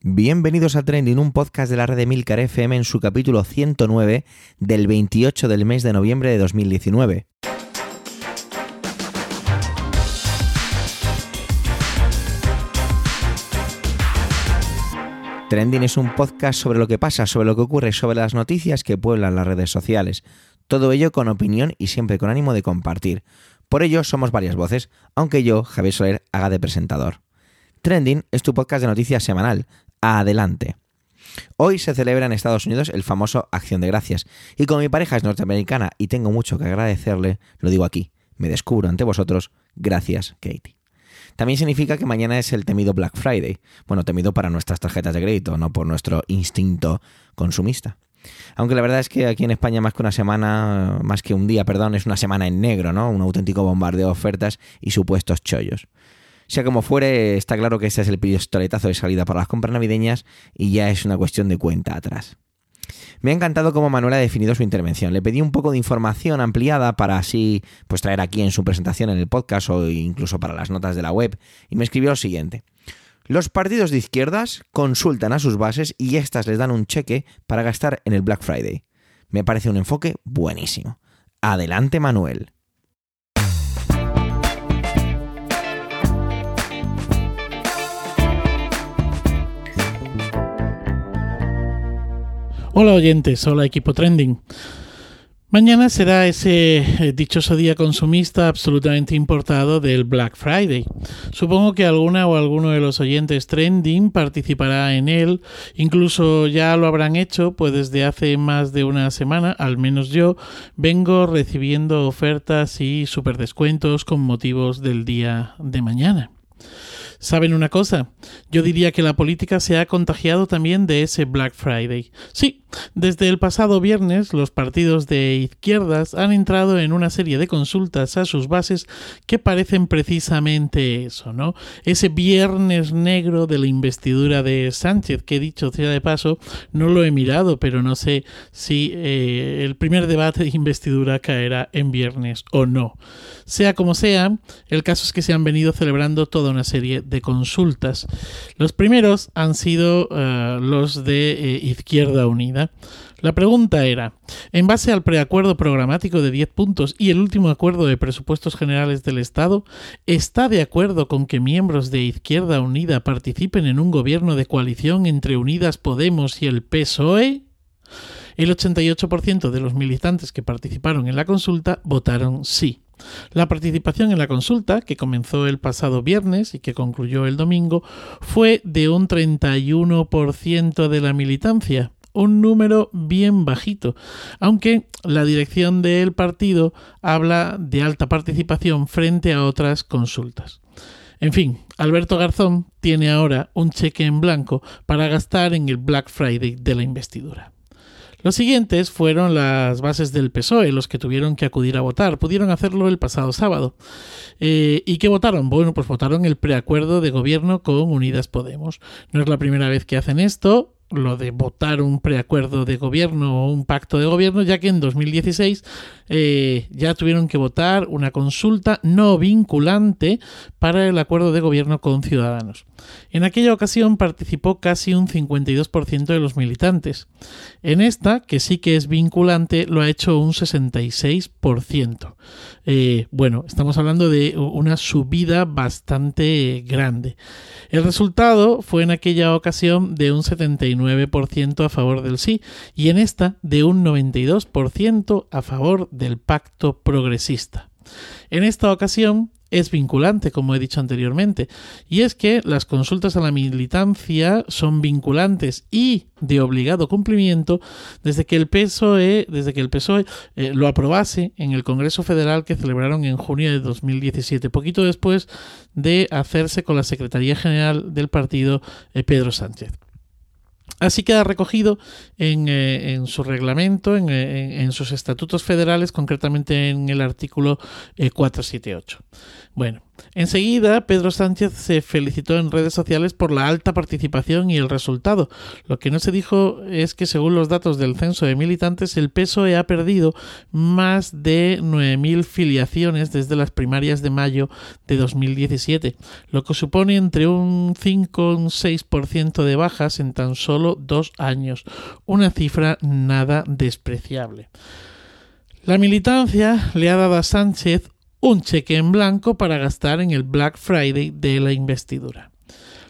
Bienvenidos a Trending, un podcast de la red de Milcar FM en su capítulo 109 del 28 del mes de noviembre de 2019. Trending es un podcast sobre lo que pasa, sobre lo que ocurre, sobre las noticias que pueblan las redes sociales. Todo ello con opinión y siempre con ánimo de compartir. Por ello somos varias voces, aunque yo, Javier Soler, haga de presentador. Trending es tu podcast de noticias semanal. Adelante. Hoy se celebra en Estados Unidos el famoso Acción de Gracias, y como mi pareja es norteamericana y tengo mucho que agradecerle, lo digo aquí, me descubro ante vosotros, gracias Katie. También significa que mañana es el temido Black Friday. Bueno, temido para nuestras tarjetas de crédito, no por nuestro instinto consumista. Aunque la verdad es que aquí en España más que una semana, más que un día, perdón, es una semana en negro, ¿no? Un auténtico bombardeo de ofertas y supuestos chollos. Sea como fuere, está claro que este es el pistoletazo de salida para las compras navideñas y ya es una cuestión de cuenta atrás. Me ha encantado cómo Manuel ha definido su intervención. Le pedí un poco de información ampliada para así pues traer aquí en su presentación en el podcast o incluso para las notas de la web y me escribió lo siguiente. Los partidos de izquierdas consultan a sus bases y éstas les dan un cheque para gastar en el Black Friday. Me parece un enfoque buenísimo. Adelante Manuel. Hola oyentes, hola equipo trending. Mañana será ese eh, dichoso día consumista absolutamente importado del Black Friday. Supongo que alguna o alguno de los oyentes trending participará en él, incluso ya lo habrán hecho, pues desde hace más de una semana, al menos yo, vengo recibiendo ofertas y superdescuentos con motivos del día de mañana. ¿Saben una cosa? Yo diría que la política se ha contagiado también de ese Black Friday. Sí, desde el pasado viernes los partidos de izquierdas han entrado en una serie de consultas a sus bases que parecen precisamente eso, ¿no? Ese viernes negro de la investidura de Sánchez, que he dicho sea de paso, no lo he mirado, pero no sé si eh, el primer debate de investidura caerá en viernes o no. Sea como sea, el caso es que se han venido celebrando toda una serie de consultas. Los primeros han sido uh, los de eh, Izquierda Unida. La pregunta era, en base al preacuerdo programático de 10 puntos y el último acuerdo de presupuestos generales del Estado, ¿está de acuerdo con que miembros de Izquierda Unida participen en un gobierno de coalición entre Unidas Podemos y el PSOE? El 88% de los militantes que participaron en la consulta votaron sí. La participación en la consulta, que comenzó el pasado viernes y que concluyó el domingo, fue de un 31% de la militancia, un número bien bajito, aunque la dirección del partido habla de alta participación frente a otras consultas. En fin, Alberto Garzón tiene ahora un cheque en blanco para gastar en el Black Friday de la investidura. Los siguientes fueron las bases del PSOE, los que tuvieron que acudir a votar. Pudieron hacerlo el pasado sábado. Eh, ¿Y qué votaron? Bueno, pues votaron el preacuerdo de gobierno con Unidas Podemos. No es la primera vez que hacen esto lo de votar un preacuerdo de gobierno o un pacto de gobierno, ya que en 2016 eh, ya tuvieron que votar una consulta no vinculante para el acuerdo de gobierno con Ciudadanos. En aquella ocasión participó casi un 52% de los militantes. En esta, que sí que es vinculante, lo ha hecho un 66%. Eh, bueno, estamos hablando de una subida bastante grande. El resultado fue en aquella ocasión de un 79% a favor del sí y en esta de un 92% a favor del pacto progresista. En esta ocasión, es vinculante, como he dicho anteriormente, y es que las consultas a la militancia son vinculantes y de obligado cumplimiento desde que el PSOE, desde que el PSOE eh, lo aprobase en el Congreso Federal que celebraron en junio de 2017, poquito después de hacerse con la Secretaría General del partido eh, Pedro Sánchez. Así queda recogido en, eh, su reglamento, en, sus estatutos federales, concretamente en el artículo 478. Bueno, Enseguida, Pedro Sánchez se felicitó en redes sociales por la alta participación y el resultado. Lo que no se dijo es que, según los datos del censo de militantes, el PSOE ha perdido más de 9.000 filiaciones desde las primarias de mayo de 2017, lo que supone entre un 5 y un 6% de bajas en tan solo dos años, una cifra nada despreciable. La militancia le ha dado a Sánchez un cheque en blanco para gastar en el Black Friday de la investidura.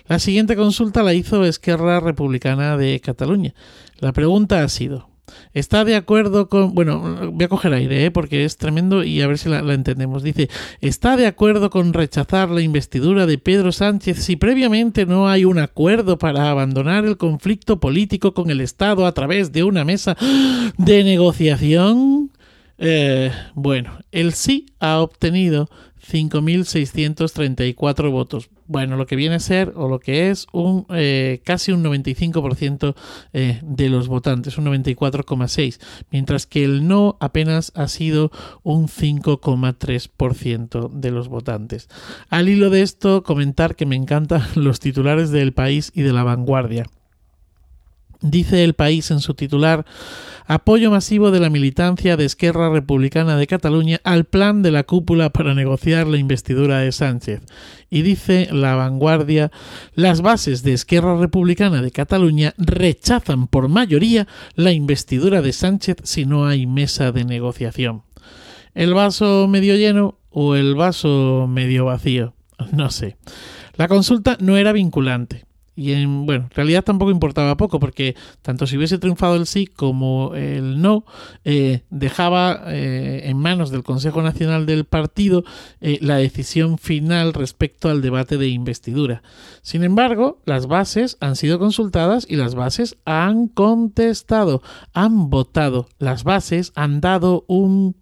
La siguiente consulta la hizo Esquerra Republicana de Cataluña. La pregunta ha sido, ¿Está de acuerdo con... Bueno, voy a coger aire, ¿eh? porque es tremendo y a ver si la, la, entendemos. Dice, ¿está de acuerdo con rechazar la investidura de Pedro Sánchez si previamente no hay un acuerdo para abandonar el conflicto político con el Estado a través de una mesa de negociación? Eh, bueno, el sí ha obtenido 5.634 votos. Bueno, lo que viene a ser, o lo que es, un eh, casi un 95% eh, de los votantes, un 94,6%, mientras que el no apenas ha sido un 5,3% de los votantes. Al hilo de esto, comentar que me encantan los titulares del país y de la vanguardia. Dice el país en su titular apoyo masivo de la militancia de Esquerra Republicana de Cataluña al plan de la cúpula para negociar la investidura de Sánchez. Y dice la vanguardia las bases de Esquerra Republicana de Cataluña rechazan por mayoría la investidura de Sánchez si no hay mesa de negociación. ¿El vaso medio lleno o el vaso medio vacío? No sé. La consulta no era vinculante y en, bueno, en realidad tampoco importaba poco, porque tanto si hubiese triunfado el sí como el no, eh, dejaba eh, en manos del Consejo Nacional del Partido eh, la decisión final respecto al debate de investidura. Sin embargo, las bases han sido consultadas y las bases han contestado, han votado. Las bases han dado un...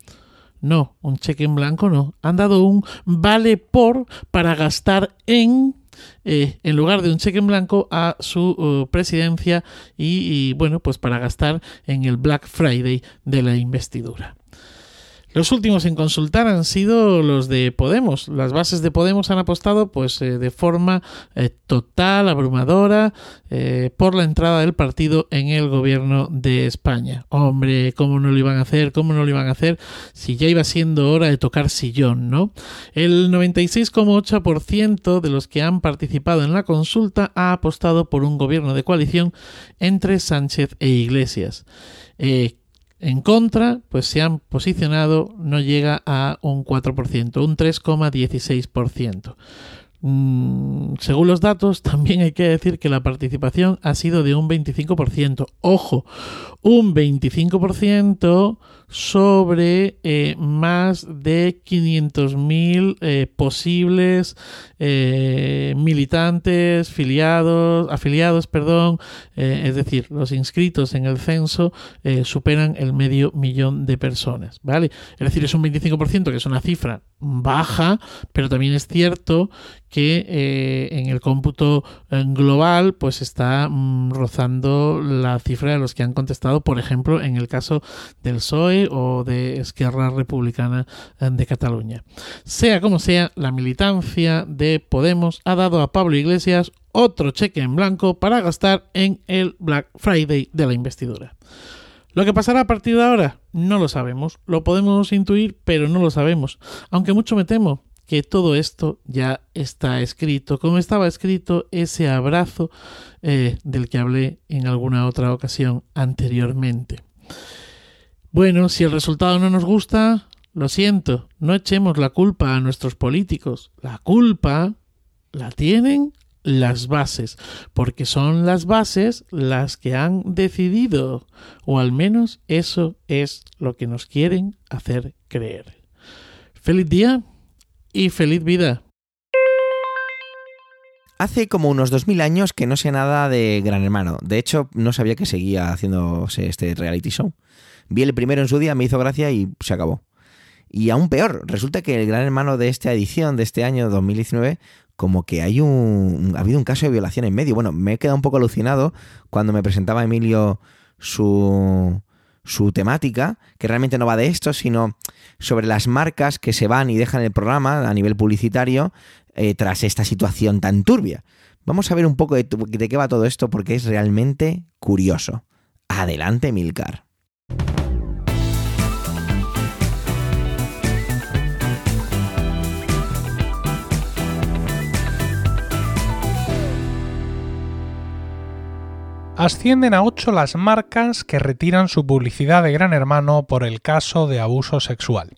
No, un cheque en blanco no. Han dado un vale por para gastar en eh, en lugar de un cheque en blanco a su uh, presidencia y, y, bueno, pues para gastar en el Black Friday de la investidura. Los últimos en consultar han sido los de Podemos. Las bases de Podemos han apostado pues eh, de forma eh, total, abrumadora, eh, por la entrada del partido en el gobierno de España. Hombre, ¿cómo no lo iban a hacer? ¿Cómo no lo iban a hacer? Si ya iba siendo hora de tocar sillón, ¿no? El 96,8% de los que han participado en la consulta ha apostado por un gobierno de coalición entre Sánchez e Iglesias. Eh, en contra, pues se han posicionado, no llega a un 4%, un 3,16%. Mm, según los datos, también hay que decir que la participación ha sido de un 25%. Ojo, un 25% sobre eh, más de 500.000 eh, posibles eh, militantes, filiados, afiliados, perdón, eh, es decir, los inscritos en el censo superan el medio millón de personas, ¿vale? Es decir, es un 25%, que es una cifra baja, pero también es cierto que en el cómputo global pues está mm, rozando la cifra de los que han contestado, por ejemplo, en el caso del PSOE o de Esquerra Republicana de Cataluña. Sea como sea, la militancia de Podemos ha dado a Pablo Iglesias otro cheque en blanco para gastar en el Black Friday de la investidura. Lo que pasará a partir de ahora no lo sabemos, lo podemos intuir, pero no lo sabemos, aunque mucho me temo que todo esto ya está escrito, como estaba escrito ese abrazo eh, del que hablé en alguna otra ocasión anteriormente. Bueno, si el resultado no nos gusta, lo siento, no echemos la culpa a nuestros políticos. La culpa la tienen las bases, porque son las bases las que han decidido, o al menos eso es lo que nos quieren hacer creer. Feliz día y feliz vida. Hace como unos 2000 años que no sé nada de Gran Hermano. De hecho, no sabía que seguía haciéndose este reality show. Vi el primero en su día, me hizo gracia y se acabó. Y aún peor, resulta que el Gran Hermano de esta edición, de este año 2019, como que hay un. ha habido un caso de violación en medio. Bueno, me he quedado un poco alucinado cuando me presentaba Emilio su su temática, que realmente no va de esto, sino sobre las marcas que se van y dejan el programa a nivel publicitario eh, tras esta situación tan turbia. Vamos a ver un poco de, de qué va todo esto porque es realmente curioso. Adelante, Milcar. Ascienden a 8 las marcas que retiran su publicidad de Gran Hermano por el caso de abuso sexual.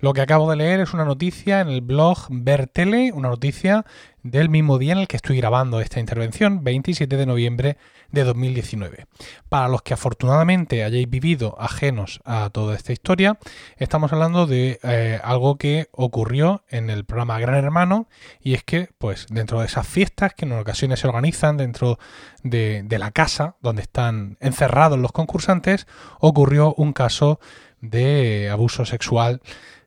Lo que acabo de leer es una noticia en el blog Vertele, una noticia del mismo día en el que estoy grabando esta intervención, 27 de noviembre de 2019. Para los que afortunadamente hayáis vivido ajenos a toda esta historia, estamos hablando de eh, algo que ocurrió en el programa Gran Hermano y es que, pues, dentro de esas fiestas que en ocasiones se organizan dentro de, la casa donde están encerrados los concursantes, ocurrió un caso de abuso sexual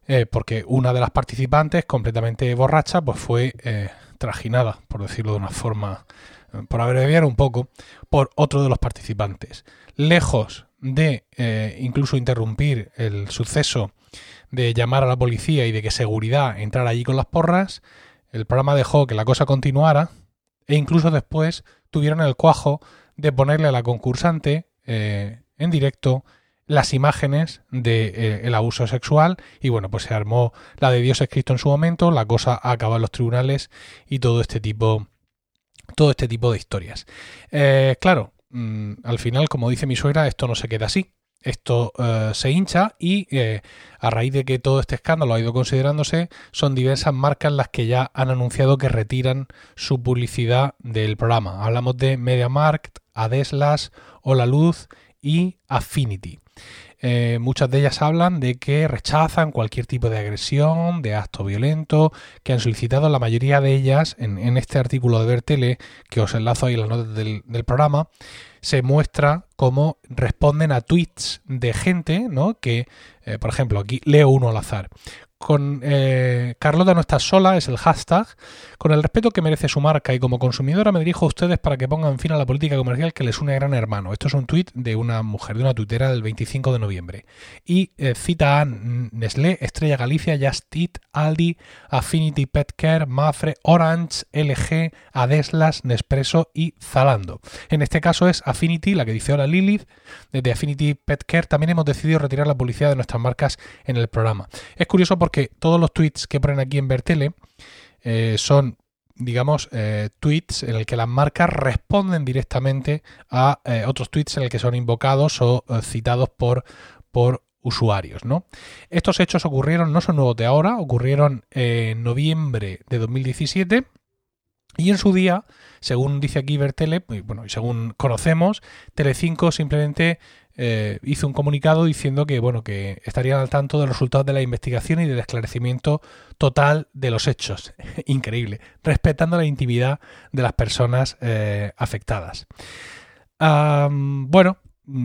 eh, porque una de las participantes, completamente borracha, pues fue eh, trajinada, por decirlo de una forma, eh, por abreviar un poco, por otro de los participantes. Lejos de incluso interrumpir el suceso de llamar a la policía y de que seguridad entrara allí con las porras, el programa dejó que la cosa continuara e incluso después tuvieron el cuajo de ponerle a la concursante en directo las imágenes del de, eh, abuso sexual y bueno, pues se armó la de Dios escrito en su momento, la cosa acaba en los tribunales y todo este tipo, todo este tipo de historias. Eh, claro, mm, al final, como dice mi suegra, esto no se queda así. Esto eh, se hincha y a raíz de que todo este escándalo ha ido considerándose, son diversas marcas las que ya han anunciado que retiran su publicidad del programa. Hablamos de MediaMarkt, Adeslas, Hola Luz y Affinity. Eh, muchas de ellas hablan de que rechazan cualquier tipo de agresión, de acto violento, que han solicitado la mayoría de ellas en, este artículo de Vertele, que os enlazo ahí en las notas del, programa, se muestra cómo responden a tweets de gente, ¿no? Que, eh, por ejemplo, aquí leo uno al azar con eh, Carlota no está sola, es el hashtag. Con el respeto que merece su marca y como consumidora me dirijo a ustedes para que pongan fin a la política comercial que les une a Gran Hermano. Esto es un tuit de una mujer, de una tuitera del 25 de noviembre. Y eh, cita a Nestlé, Estrella Galicia, Just Aldi, Affinity Pet Care, Mafre, Orange, LG, Adeslas, Nespresso y Zalando. En este caso es Affinity, la que dice ahora Lilith, de Affinity Pet Care. También hemos decidido retirar la publicidad de nuestras marcas en el programa. Es curioso porque porque todos los tweets que ponen aquí en Vertele eh, son digamos, eh, tweets en el que las marcas responden directamente a eh, otros tweets en el que son invocados o citados por, por usuarios, ¿no? Estos hechos ocurrieron, no son nuevos de ahora, ocurrieron en noviembre de 2017 y en su día, según dice aquí Vertele, bueno, y según conocemos, Telecinco simplemente eh, hizo un comunicado diciendo que bueno que estarían al tanto de los resultados de la investigación y del esclarecimiento total de los hechos. Increíble, respetando la intimidad de las personas eh, afectadas. bueno,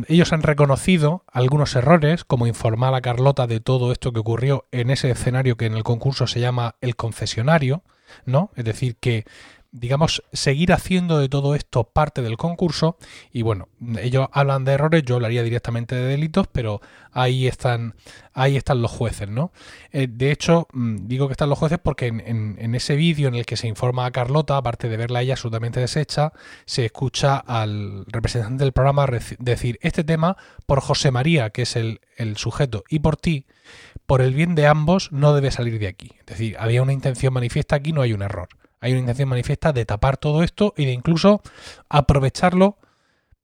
ellos han reconocido algunos errores, como informar a Carlota de todo esto que ocurrió en ese escenario que en el concurso se llama el confesionario, ¿no? Es decir, que digamos, seguir haciendo de todo esto parte del concurso. Y bueno, ellos hablan de errores, yo hablaría directamente de delitos, pero ahí están, ahí están los jueces, ¿no? Eh, de hecho, mm, digo que están los jueces porque en, ese vídeo en el que se informa a Carlota, aparte de verla ella absolutamente deshecha, se escucha al representante del programa decir este tema por José María, que es el, el sujeto, y por ti, por el bien de ambos, no debe salir de aquí. Es decir, había una intención manifiesta aquí, no hay un error hay una intención manifiesta de tapar todo esto y de incluso aprovecharlo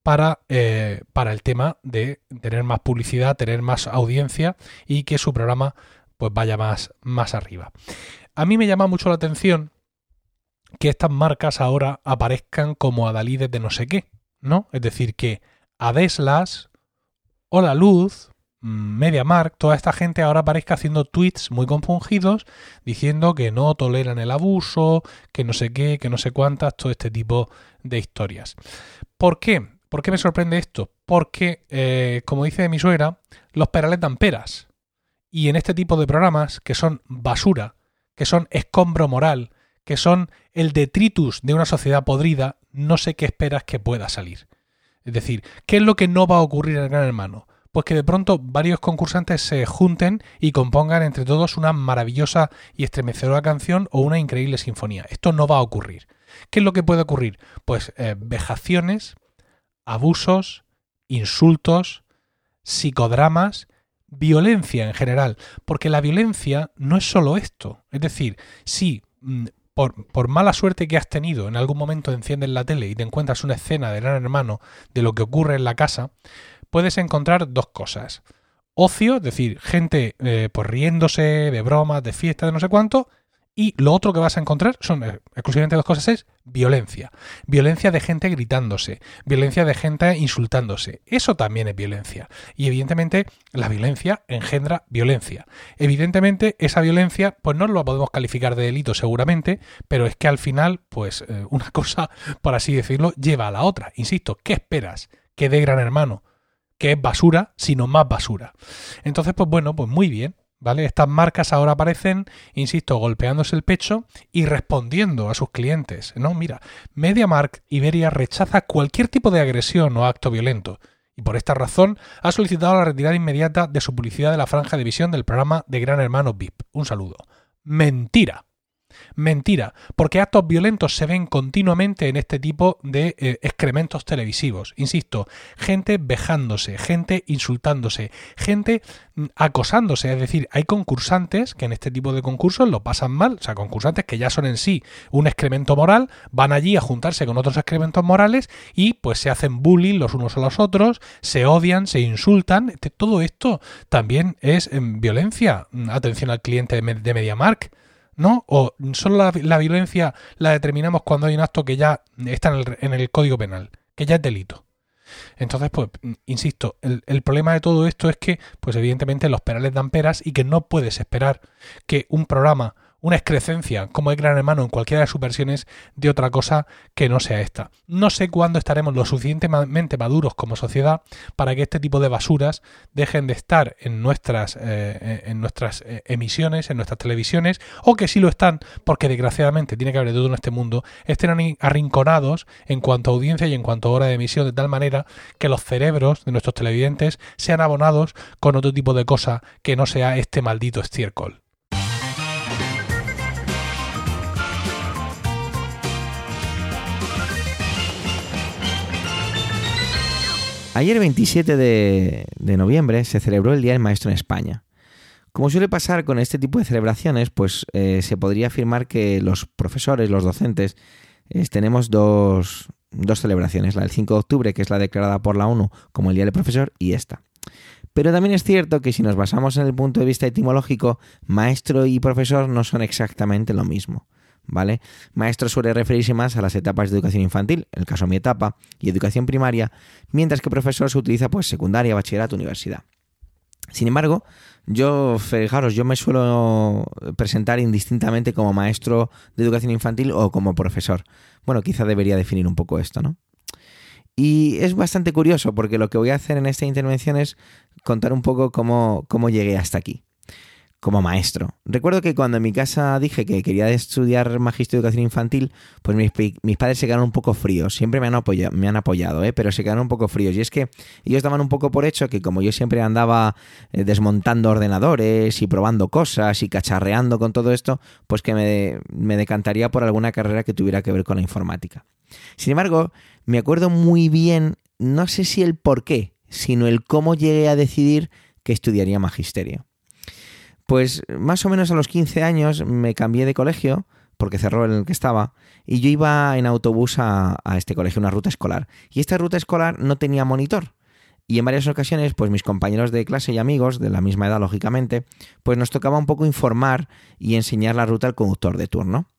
para, eh, para el tema de tener más publicidad, tener más audiencia y que su programa pues vaya más, arriba. A mí me llama mucho la atención que estas marcas ahora aparezcan como adalides de no sé qué, ¿no? Es decir, que Adeslas o La Luz MediaMark, toda esta gente ahora aparezca haciendo tweets muy compungidos diciendo que no toleran el abuso, que no sé qué, que no sé cuántas, todo este tipo de historias. ¿Por qué? ¿Por qué me sorprende esto? Porque, eh, como dice mi suegra, los perales dan peras. Y en este tipo de programas, que son basura, que son escombro moral, que son el detritus de una sociedad podrida, no sé qué esperas que pueda salir. Es decir, ¿qué es lo que no va a ocurrir en el Gran Hermano? Pues que de pronto varios concursantes se junten y compongan entre todos una maravillosa y estremecedora canción o una increíble sinfonía. Esto no va a ocurrir. ¿Qué es lo que puede ocurrir? Pues eh, vejaciones, abusos, insultos, psicodramas, violencia en general. Porque la violencia no es solo esto. Es decir, si mm, por, por, mala suerte que has tenido, en algún momento enciendes la tele y te encuentras una escena de gran hermano de lo que ocurre en la casa, puedes encontrar dos cosas. Ocio, es decir, gente eh, pues riéndose de bromas, de fiestas, de no sé cuánto, y lo otro que vas a encontrar son eh, exclusivamente dos cosas, es violencia. Violencia de gente gritándose, violencia de gente insultándose. Eso también es violencia. Y evidentemente la violencia engendra violencia. Evidentemente esa violencia pues no lo podemos calificar de delito seguramente, pero es que al final pues eh, una cosa, por así decirlo, lleva a la otra. Insisto, ¿qué esperas? Que dé gran hermano que es basura, sino más basura. Entonces, pues bueno, pues muy bien. ¿Vale? Estas marcas ahora aparecen, insisto, golpeándose el pecho y respondiendo a sus clientes. No, mira, MediaMark Iberia rechaza cualquier tipo de agresión o acto violento y por esta razón ha solicitado la retirada inmediata de su publicidad de la franja de visión del programa de Gran Hermano VIP. Un saludo. Mentira. Mentira, porque actos violentos se ven continuamente en este tipo de eh, excrementos televisivos. Insisto, gente vejándose, gente insultándose, gente mm, acosándose. Es decir, hay concursantes que en este tipo de concursos lo pasan mal. O sea, concursantes que ya son en sí un excremento moral, van allí a juntarse con otros excrementos morales y pues se hacen bullying los unos a los otros, se odian, se insultan. Este, todo esto también es em, violencia. Atención al cliente de MediaMark. ¿No? O solo la, violencia la determinamos cuando hay un acto que ya está en el, Código Penal, que ya es delito. Entonces, pues, insisto, el, el, problema de todo esto es que, pues evidentemente los perales dan peras y que no puedes esperar que un programa una excrecencia, como es Gran Hermano en cualquiera de sus versiones, de otra cosa que no sea esta. No sé cuándo estaremos lo suficientemente maduros como sociedad para que este tipo de basuras dejen de estar en nuestras, eh, en nuestras eh, emisiones, en nuestras televisiones, o que sí lo están, porque desgraciadamente tiene que haber de todo en este mundo, estén arrinconados en cuanto a audiencia y en cuanto a hora de emisión, de tal manera que los cerebros de nuestros televidentes sean abonados con otro tipo de cosa que no sea este maldito estiércol. Ayer 27 de, noviembre se celebró el Día del Maestro en España. Como suele pasar con este tipo de celebraciones, pues eh, se podría afirmar que los profesores, los docentes, tenemos dos, dos celebraciones, la del 5 de octubre, que es la declarada por la ONU como el Día del Profesor, y esta. Pero también es cierto que si nos basamos en el punto de vista etimológico, maestro y profesor no son exactamente lo mismo. ¿Vale? Maestro suele referirse más a las etapas de educación infantil, en el caso de mi etapa, y educación primaria, mientras que profesor se utiliza pues secundaria, bachillerato, universidad. Sin embargo, yo, fijaros, yo me suelo presentar indistintamente como maestro de educación infantil o como profesor. Bueno, quizá debería definir un poco esto, ¿no? Y es bastante curioso porque lo que voy a hacer en esta intervención es contar un poco cómo, cómo llegué hasta aquí como maestro. Recuerdo que cuando en mi casa dije que quería estudiar magisterio de educación infantil, pues mis, padres se quedaron un poco fríos. Siempre me han apoyado, me han apoyado ¿eh? pero se quedaron un poco fríos. Y es que ellos daban un poco por hecho que como yo siempre andaba eh, desmontando ordenadores y probando cosas y cacharreando con todo esto, pues que me, me decantaría por alguna carrera que tuviera que ver con la informática. Sin embargo, me acuerdo muy bien, no sé si el por qué, sino el cómo llegué a decidir que estudiaría magisterio. Pues más o menos a los 15 años me cambié de colegio, porque cerró el que estaba, y yo iba en autobús a, este colegio, una ruta escolar. Y esta ruta escolar no tenía monitor. Y en varias ocasiones, pues mis compañeros de clase y amigos, de la misma edad lógicamente, pues nos tocaba un poco informar y enseñar la ruta al conductor de turno.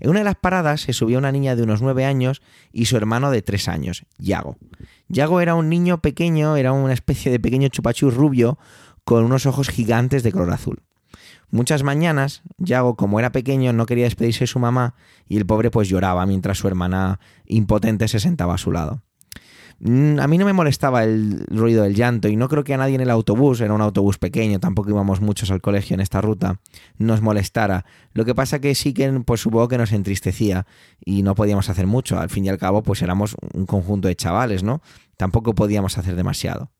En una de las paradas se subió una niña de unos 9 años y su hermano de 3 años, Yago. Yago era un niño pequeño, era una especie de pequeño chupachú rubio con unos ojos gigantes de color azul. Muchas mañanas, Yago, como era pequeño, no quería despedirse de su mamá y el pobre pues lloraba mientras su hermana impotente se sentaba a su lado. Mm, a mí no me molestaba el ruido del llanto y no creo que a nadie en el autobús, era un autobús pequeño, tampoco íbamos muchos al colegio en esta ruta, nos molestara. Lo que pasa que sí que pues supongo que nos entristecía y no podíamos hacer mucho. Al fin y al cabo pues éramos un conjunto de chavales, ¿no? Tampoco podíamos hacer demasiado.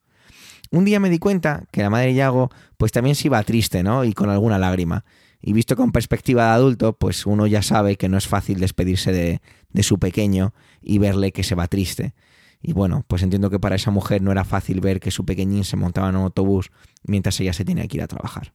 Un día me di cuenta que la madre de Yago pues también se iba triste, ¿no? Y con alguna lágrima. Y visto con perspectiva de adulto, pues uno ya sabe que no es fácil despedirse de, de su pequeño y verle que se va triste. Y bueno, pues entiendo que para esa mujer no era fácil ver que su pequeñín se montaba en un autobús mientras ella se tenía que ir a trabajar.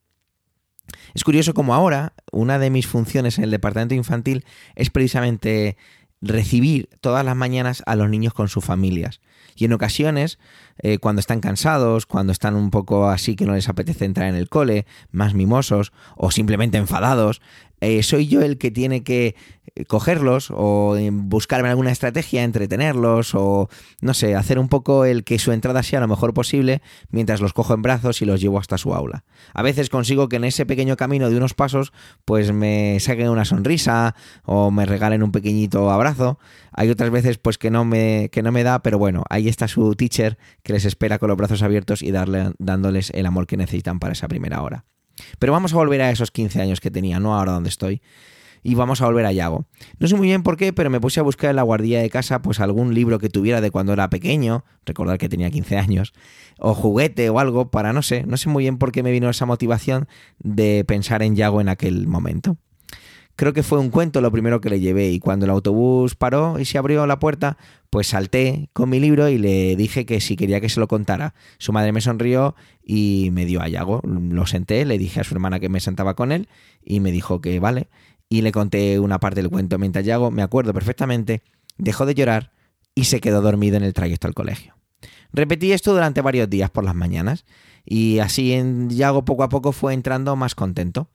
Es curioso como ahora una de mis funciones en el departamento infantil es precisamente recibir todas las mañanas a los niños con sus familias. Y en ocasiones, eh, cuando están cansados, cuando están un poco así que no les apetece entrar en el cole, más mimosos o simplemente enfadados, eh, soy yo el que tiene que eh, cogerlos o buscarme alguna estrategia, entretenerlos o no sé, hacer un poco el que su entrada sea lo mejor posible mientras los cojo en brazos y los llevo hasta su aula. A veces consigo que en ese pequeño camino de unos pasos pues me saquen una sonrisa o me regalen un pequeñito abrazo. Hay otras veces pues que no me, que no me da, pero bueno, ahí está su teacher que les espera con los brazos abiertos y darle, dándoles el amor que necesitan para esa primera hora. Pero vamos a volver a esos 15 años que tenía, no ahora donde estoy. Y vamos a volver a Yago. No sé muy bien por qué, pero me puse a buscar en la guardia de casa pues algún libro que tuviera de cuando era pequeño, recordar que tenía 15 años, o juguete o algo para no sé, no sé muy bien por qué me vino esa motivación de pensar en Yago en aquel momento. Creo que fue un cuento lo primero que le llevé y cuando el autobús paró y se abrió la puerta, pues salté con mi libro y le dije que si quería que se lo contara. Su madre me sonrió y me dio a Yago. Lo senté, le dije a su hermana que me sentaba con él y me dijo que vale. Y le conté una parte del cuento mientras Yago, me acuerdo perfectamente, dejó de llorar y se quedó dormido en el trayecto al colegio. Repetí esto durante varios días por las mañanas y así en Yago poco a poco fue entrando más contento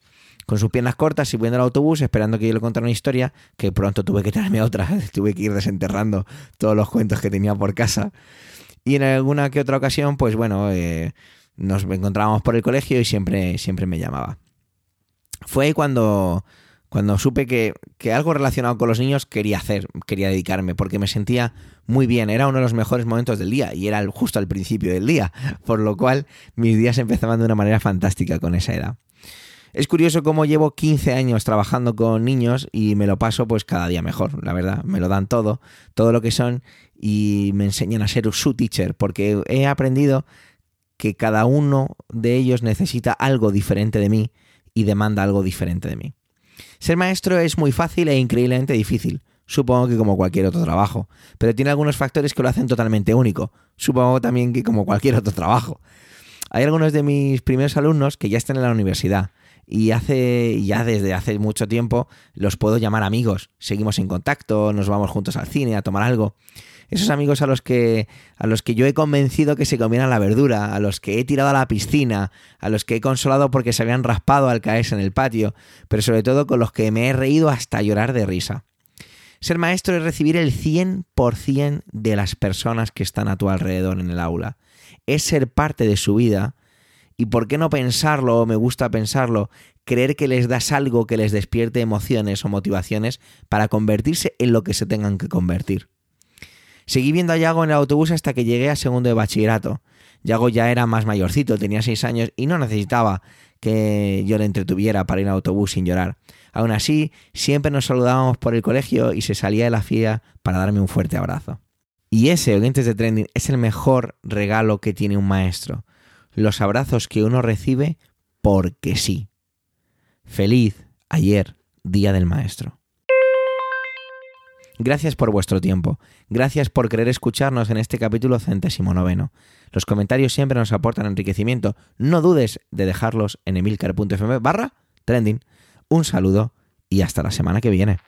con sus piernas cortas, subiendo al autobús, esperando que yo le contara una historia, que pronto tuve que traerme otra, tuve que ir desenterrando todos los cuentos que tenía por casa. Y en alguna que otra ocasión, pues bueno, eh, nos encontrábamos por el colegio y siempre, siempre me llamaba. Fue cuando, cuando supe que, que, algo relacionado con los niños quería hacer, quería dedicarme, porque me sentía muy bien, era uno de los mejores momentos del día y era justo al principio del día, por lo cual mis días empezaban de una manera fantástica con esa edad. Es curioso cómo llevo 15 años trabajando con niños y me lo paso pues cada día mejor, la verdad. Me lo dan todo, todo lo que son y me enseñan a ser su teacher porque he aprendido que cada uno de ellos necesita algo diferente de mí y demanda algo diferente de mí. Ser maestro es muy fácil e increíblemente difícil, supongo que como cualquier otro trabajo, pero tiene algunos factores que lo hacen totalmente único, supongo también que como cualquier otro trabajo. Hay algunos de mis primeros alumnos que ya están en la universidad y hace ya desde hace mucho tiempo los puedo llamar amigos. Seguimos en contacto, nos vamos juntos al cine a tomar algo. Esos amigos a los que a los que yo he convencido que se comieran la verdura, a los que he tirado a la piscina, a los que he consolado porque se habían raspado al caerse en el patio, pero sobre todo con los que me he reído hasta llorar de risa. Ser maestro es recibir el 100% de las personas que están a tu alrededor en el aula. Es ser parte de su vida y por qué no pensarlo, o me gusta pensarlo, creer que les das algo que les despierte emociones o motivaciones para convertirse en lo que se tengan que convertir. Seguí viendo a Yago en el autobús hasta que llegué a segundo de bachillerato. Yago ya era más mayorcito, tenía seis años y no necesitaba que yo le entretuviera para ir al autobús sin llorar. Aún así, siempre nos saludábamos por el colegio y se salía de la fila para darme un fuerte abrazo. Y ese, oyentes de trending, es el mejor regalo que tiene un maestro los abrazos que uno recibe porque sí. Feliz ayer, Día del Maestro. Gracias por vuestro tiempo. Gracias por querer escucharnos en este capítulo centésimo noveno. Los comentarios siempre nos aportan enriquecimiento. No dudes de dejarlos en emilcar.fm barra trending. Un saludo y hasta la semana que viene.